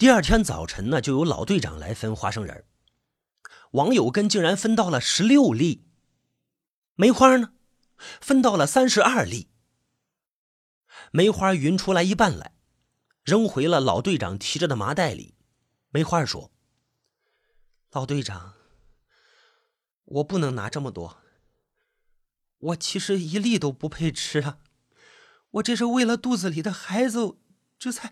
第二天早晨呢，就有老队长来分花生仁王有根竟然分到了十六粒，梅花呢，分到了三十二粒。梅花匀出来一半来，扔回了老队长提着的麻袋里。梅花说：“老队长，我不能拿这么多。我其实一粒都不配吃啊，我这是为了肚子里的孩子，这才……”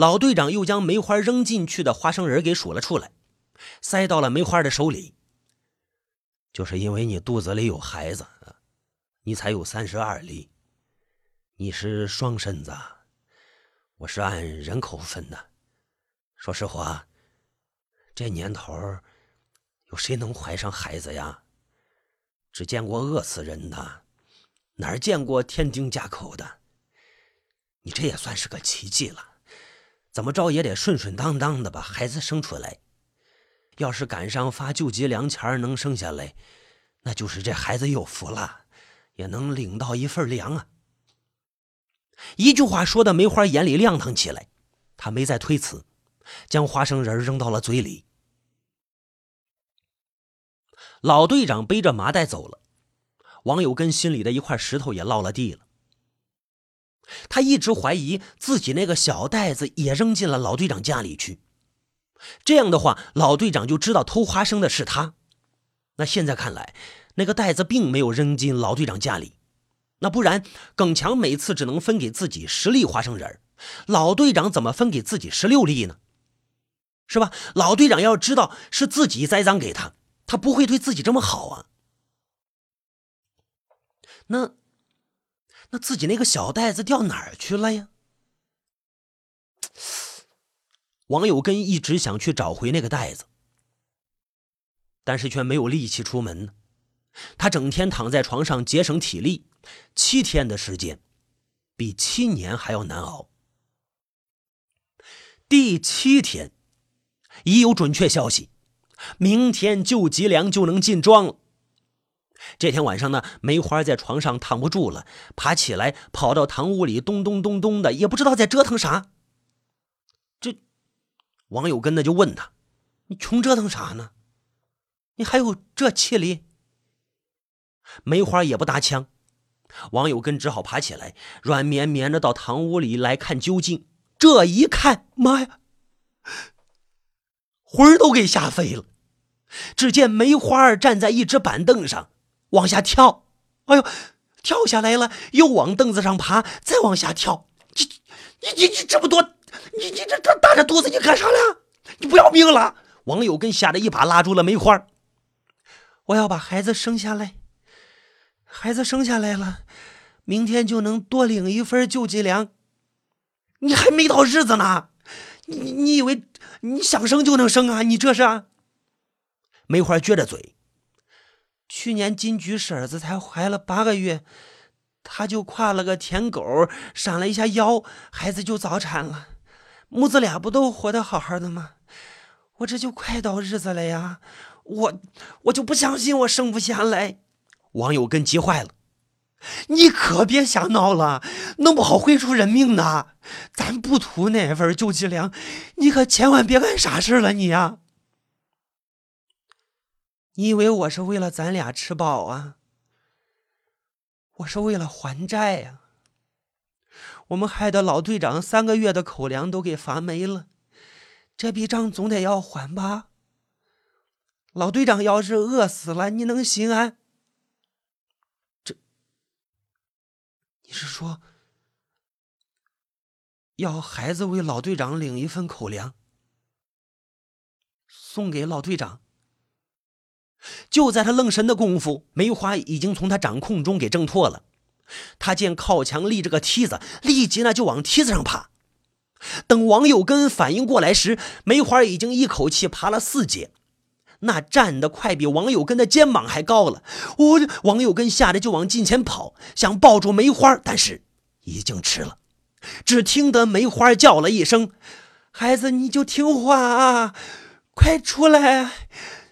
老队长又将梅花扔进去的花生仁给数了出来，塞到了梅花的手里。就是因为你肚子里有孩子，你才有三十二粒。你是双身子，我是按人口分的。说实话，这年头有谁能怀上孩子呀？只见过饿死人的，哪见过天丁加口的？你这也算是个奇迹了。怎么着也得顺顺当当的把孩子生出来。要是赶上发救济粮钱能生下来，那就是这孩子有福了，也能领到一份粮啊。一句话说的梅花眼里亮堂起来，他没再推辞，将花生仁扔到了嘴里。老队长背着麻袋走了，王有根心里的一块石头也落了地了。他一直怀疑自己那个小袋子也扔进了老队长家里去，这样的话，老队长就知道偷花生的是他。那现在看来，那个袋子并没有扔进老队长家里，那不然耿强每次只能分给自己十粒花生仁老队长怎么分给自己十六粒呢？是吧？老队长要知道是自己栽赃给他，他不会对自己这么好啊。那。那自己那个小袋子掉哪儿去了呀？王有根一直想去找回那个袋子，但是却没有力气出门。他整天躺在床上节省体力，七天的时间，比七年还要难熬。第七天，已有准确消息，明天救急粮就能进庄了。这天晚上呢，梅花在床上躺不住了，爬起来跑到堂屋里，咚咚咚咚的，也不知道在折腾啥。这王有根呢就问他：“你穷折腾啥呢？你还有这气力？”梅花也不搭腔，王有根只好爬起来，软绵绵的到堂屋里来看究竟。这一看，妈呀，魂儿都给吓飞了！只见梅花站在一只板凳上。往下跳，哎呦，跳下来了，又往凳子上爬，再往下跳。你你你你这么多，你你这这大着肚子你干啥了？你不要命了？王友根吓得一把拉住了梅花。我要把孩子生下来，孩子生下来了，明天就能多领一份救济粮。你还没到日子呢，你你以为你想生就能生啊？你这是？梅花撅着嘴。去年金菊婶子才怀了八个月，她就挎了个舔狗，闪了一下腰，孩子就早产了。母子俩不都活得好好的吗？我这就快到日子了呀，我我就不相信我生不下来。王有根急坏了，你可别瞎闹了，弄不好会出人命的。咱不图那份救济粮，你可千万别干傻事了，你呀。你以为我是为了咱俩吃饱啊？我是为了还债呀！我们害得老队长三个月的口粮都给发没了，这笔账总得要还吧？老队长要是饿死了，你能心安？这，你是说要孩子为老队长领一份口粮，送给老队长？就在他愣神的功夫，梅花已经从他掌控中给挣脱了。他见靠墙立着个梯子，立即呢就往梯子上爬。等王有根反应过来时，梅花已经一口气爬了四阶，那站得快比王有根的肩膀还高了。我王有根吓得就往近前跑，想抱住梅花，但是已经迟了。只听得梅花叫了一声：“孩子，你就听话啊，快出来！”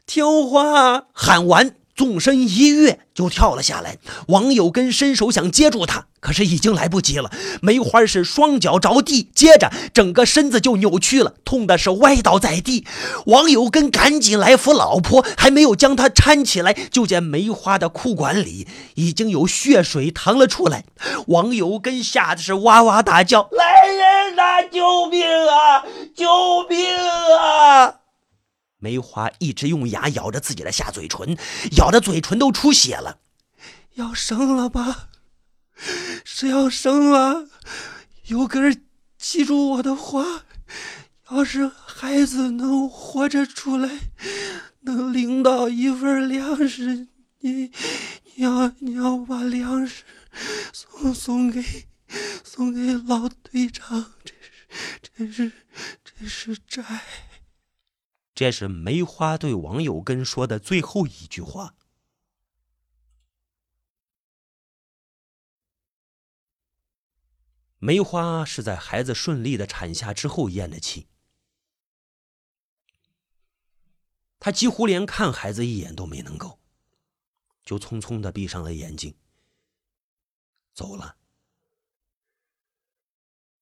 听话！喊完，纵身一跃就跳了下来。王有根伸手想接住他，可是已经来不及了。梅花是双脚着地，接着整个身子就扭曲了，痛的是歪倒在地。王有根赶紧来扶老婆，还没有将她搀起来，就见梅花的裤管里已经有血水淌了出来。王有根吓得是哇哇大叫：“来人呐！救命啊！救命啊！”梅花一直用牙咬着自己的下嘴唇，咬的嘴唇都出血了。要生了吧？是要生了。有根记住我的话，要是孩子能活着出来，能领到一份粮食，你要你要把粮食送送给送给老队长，这是这是这是债。这是梅花对王有根说的最后一句话。梅花是在孩子顺利的产下之后咽的气，他几乎连看孩子一眼都没能够，就匆匆的闭上了眼睛，走了。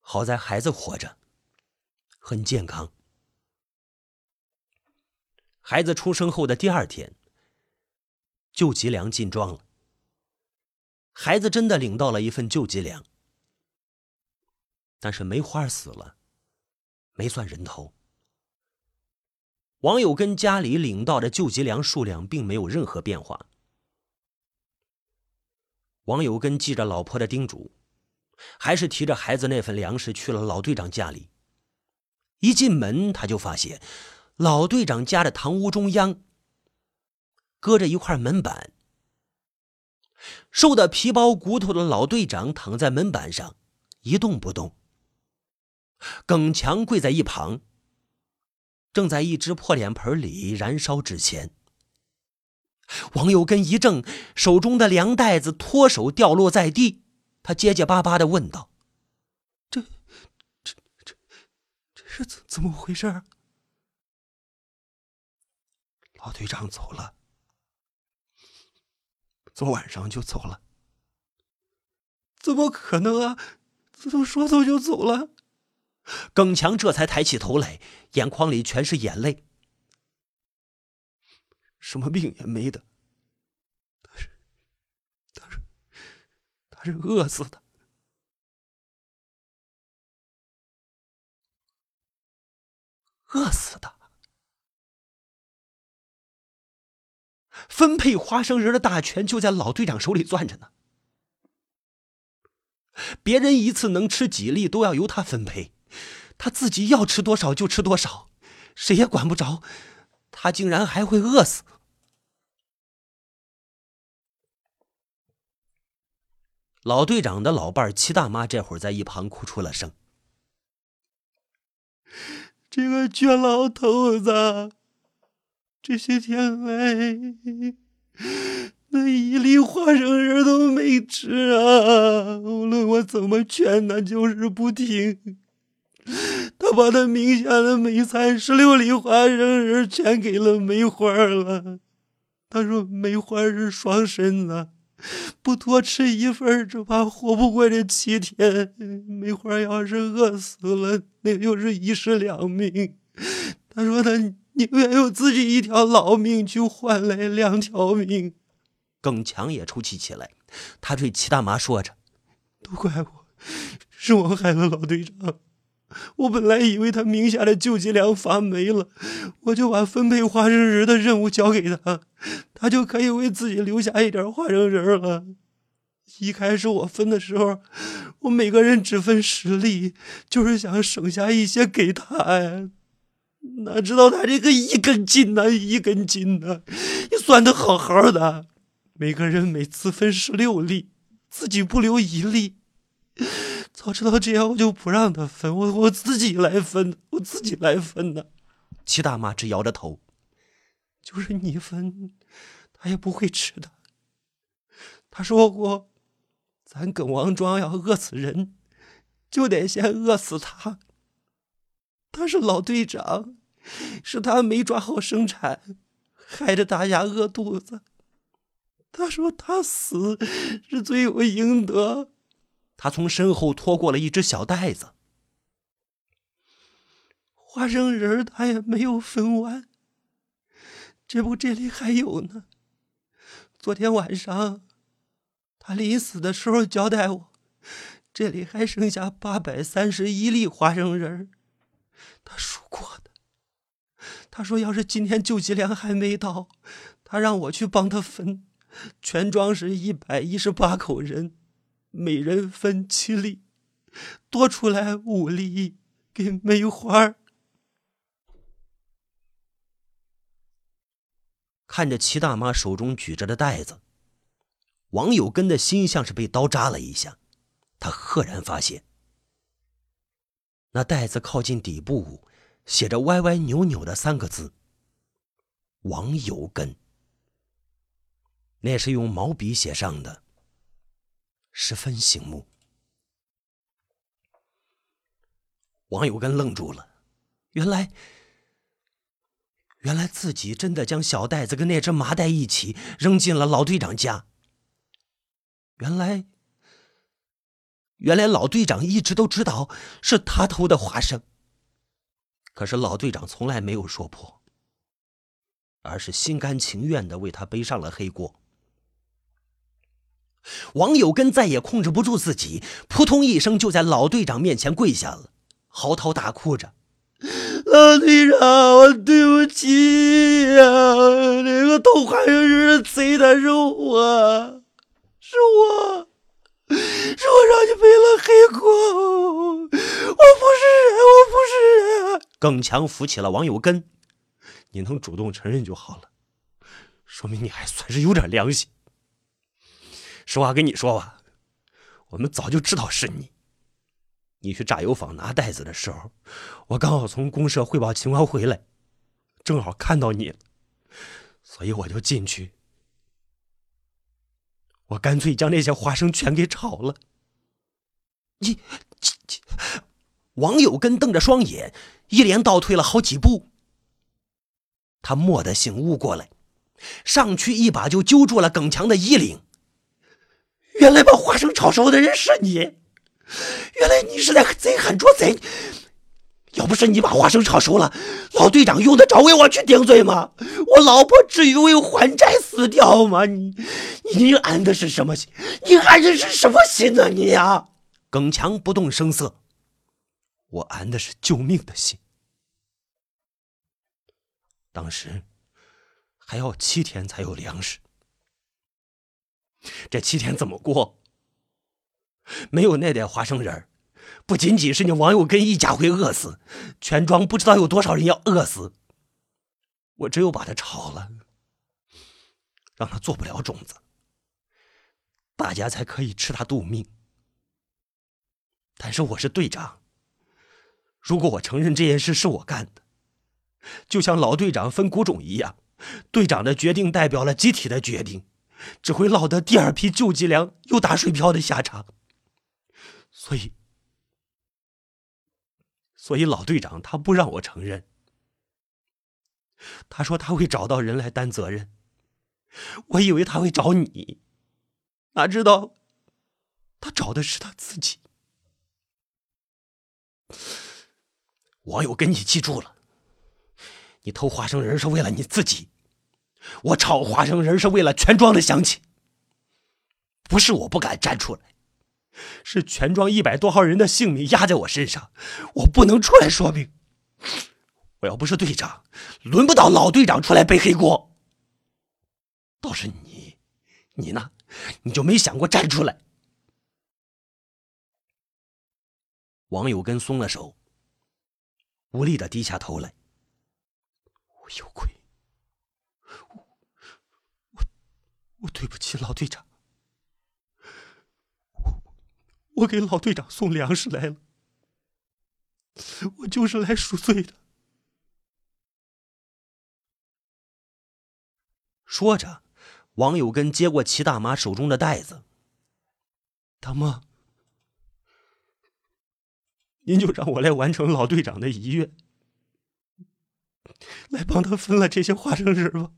好在孩子活着，很健康。孩子出生后的第二天，救济粮进庄了。孩子真的领到了一份救济粮，但是梅花死了，没算人头。王有根家里领到的救济粮数量并没有任何变化。王有根记着老婆的叮嘱，还是提着孩子那份粮食去了老队长家里。一进门，他就发现。老队长家的堂屋中央，搁着一块门板。瘦的皮包骨头的老队长躺在门板上，一动不动。耿强跪在一旁，正在一只破脸盆里燃烧纸钱。王有根一怔，手中的粮袋子脱手掉落在地，他结结巴巴的问道：“这、这、这、这是怎怎么回事？”老队长走了，昨晚上就走了。怎么可能啊？怎么说走就走了？耿强这才抬起头来，眼眶里全是眼泪。什么病也没的，他是，他是，他是饿死的，饿死的。分配花生仁的大权就在老队长手里攥着呢。别人一次能吃几粒都要由他分配，他自己要吃多少就吃多少，谁也管不着。他竟然还会饿死。老队长的老伴齐大妈这会儿在一旁哭出了声：“这个倔老头子。”这些天来，那一粒花生仁都没吃啊！无论我怎么劝，他就是不听。他把他名下的梅菜十六粒花生仁全给了梅花了。他说梅花是双身子，不多吃一份，只怕活不过这七天。梅花要是饿死了，那就是一尸两命。他说他。宁愿用自己一条老命去换来两条命。耿强也出气起来，他对齐大妈说着：“都怪我，是我害了老队长。我本来以为他名下的救济粮发霉了，我就把分配花生仁的任务交给他，他就可以为自己留下一点花生仁了。一开始我分的时候，我每个人只分十粒，就是想省下一些给他呀。”哪知道他这个一根筋呐，一根筋呐！你算的好好的，每个人每次分十六粒，自己不留一粒。早知道这样，我就不让他分，我我自己来分，我自己来分的。齐大妈直摇着头，就是你分，他也不会吃的。他说过，咱耿王庄要饿死人，就得先饿死他。他是老队长，是他没抓好生产，害得大家饿肚子。他说他死是罪有应得。他从身后拖过了一只小袋子，花生仁他也没有分完。这不，这里还有呢。昨天晚上，他临死的时候交代我，这里还剩下八百三十一粒花生仁他数过的。他说，要是今天救济粮还没到，他让我去帮他分。全庄是一百一十八口人，每人分七粒，多出来五粒给梅花。看着齐大妈手中举着的袋子，王有根的心像是被刀扎了一下。他赫然发现，那袋子靠近底部写着歪歪扭扭的三个字：“王有根。”那是用毛笔写上的，十分醒目。王有根愣住了，原来。原来自己真的将小袋子跟那只麻袋一起扔进了老队长家。原来，原来老队长一直都知道是他偷的花生，可是老队长从来没有说破，而是心甘情愿的为他背上了黑锅。王有根再也控制不住自己，扑通一声就在老队长面前跪下了，嚎啕大哭着。老队长，我对不起呀！那个偷花生仁的贼的是我，是我，是我让你背了黑锅。我不是人，我不是人。耿强扶起了王有根，你能主动承认就好了，说明你还算是有点良心。实话跟你说吧，我们早就知道是你。你去榨油坊拿袋子的时候，我刚好从公社汇报情况回来，正好看到你，所以我就进去。我干脆将那些花生全给炒了。你，王有根瞪着双眼，一连倒退了好几步。他蓦地醒悟过来，上去一把就揪住了耿强的衣领。原来把花生炒熟的人是你。原来你是在贼喊捉贼，要不是你把花生炒熟了，老队长用得着为我去顶罪吗？我老婆至于为还债死掉吗？你，你安的是什么心？你安的是什么心呢？你呀！耿强不动声色。我安的是救命的心。当时还要七天才有粮食，这七天怎么过？没有那点花生仁儿，不仅仅是你王有根一家会饿死，全庄不知道有多少人要饿死。我只有把它炒了，让它做不了种子，大家才可以吃它度命。但是我是队长，如果我承认这件事是我干的，就像老队长分谷种一样，队长的决定代表了集体的决定，只会落得第二批救济粮又打水漂的下场。所以，所以老队长他不让我承认。他说他会找到人来担责任。我以为他会找你，哪知道他找的是他自己。王友根，你记住了，你偷花生仁是为了你自己，我炒花生仁是为了全庄的乡亲。不是我不敢站出来。是全庄一百多号人的性命压在我身上，我不能出来说明。我要不是队长，轮不到老队长出来背黑锅。倒是你，你呢？你就没想过站出来？王有根松了手，无力的低下头来。我有愧，我我我对不起老队长。我我给老队长送粮食来了，我就是来赎罪的。说着，王有根接过齐大妈手中的袋子。大妈，您就让我来完成老队长的遗愿，来帮他分了这些花生仁吧。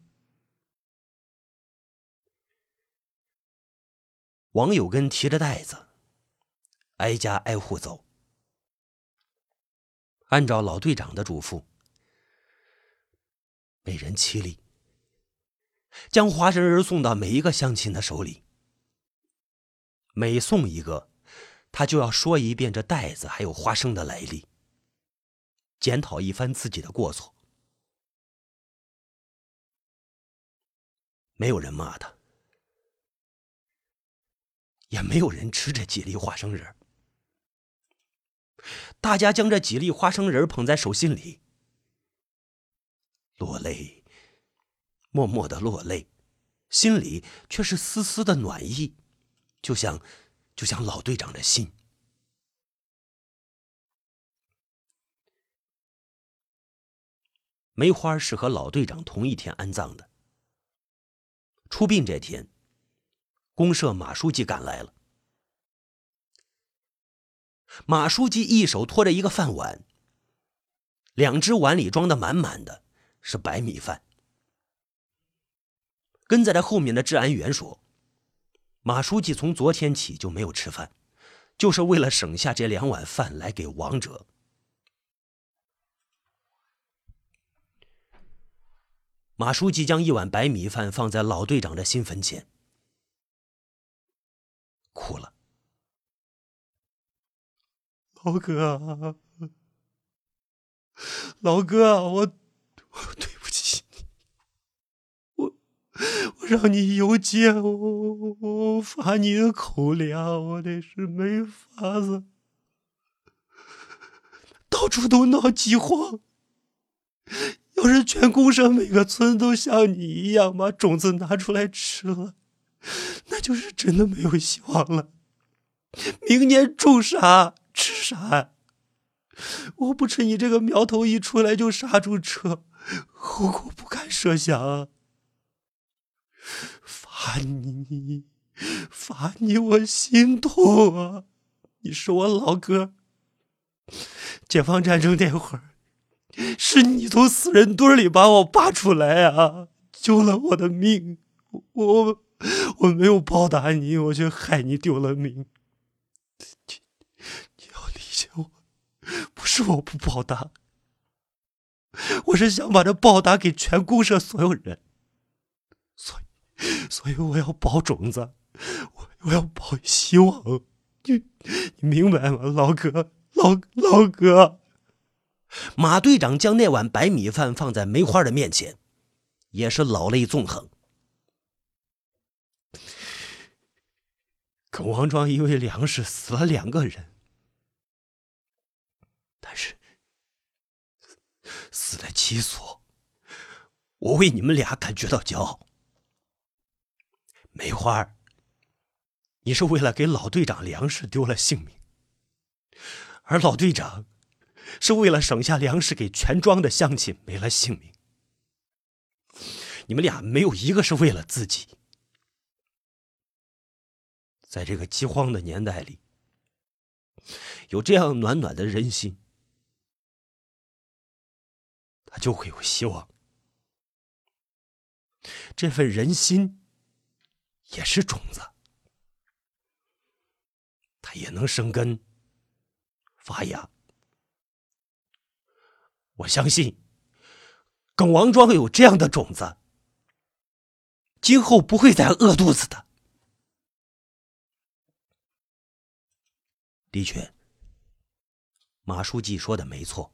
王有根提着袋子，挨家挨户走，按照老队长的嘱咐，每人七粒，将花生仁送到每一个乡亲的手里。每送一个，他就要说一遍这袋子还有花生的来历，检讨一番自己的过错。没有人骂他，也没有人吃这几粒花生仁大家将这几粒花生仁捧在手心里，落泪，默默的落泪，心里却是丝丝的暖意，就像，就像老队长的心。梅花是和老队长同一天安葬的。出殡这天，公社马书记赶来了。马书记一手托着一个饭碗，两只碗里装的满满的，是白米饭。跟在他后面的治安员说：“马书记从昨天起就没有吃饭，就是为了省下这两碗饭来给亡者。”马书记将一碗白米饭放在老队长的新坟前，哭了。老哥，老哥，我我对不起你，我让你有劫，我我罚你的口粮，我那是没法子，到处都闹饥荒。要是全公社每个村都像你一样把种子拿出来吃了，那就是真的没有希望了。明年种啥吃啥，我不吃你这个苗头一出来就刹住车，后果不堪设想。罚你，罚你，我心痛啊！你是我老哥，解放战争那会儿。是你从死人堆里把我扒出来啊，救了我的命。我我没有报答你，我却害你丢了命。你你要理解我，不是我不报答，我是想把这报答给全公社所有人。所以，所以我要保种子，我我要保希望。你你明白吗，老哥，老老哥。马队长将那碗白米饭放在梅花的面前，也是老泪纵横。耿王庄因为粮食死了两个人，但是死了七所，我为你们俩感觉到骄傲。梅花，你是为了给老队长粮食丢了性命，而老队长。是为了省下粮食给全庄的乡亲没了性命。你们俩没有一个是为了自己。在这个饥荒的年代里，有这样暖暖的人心，他就会有希望。这份人心也是种子，它也能生根发芽。我相信，耿王庄有这样的种子，今后不会再饿肚子的。的确，马书记说的没错。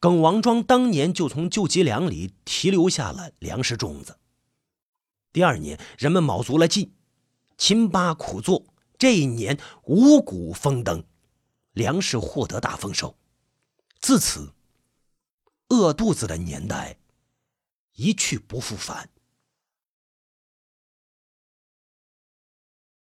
耿王庄当年就从救济粮里提留下了粮食种子。第二年，人们卯足了劲，勤巴苦做，这一年五谷丰登，粮食获得大丰收。自此，饿肚子的年代一去不复返。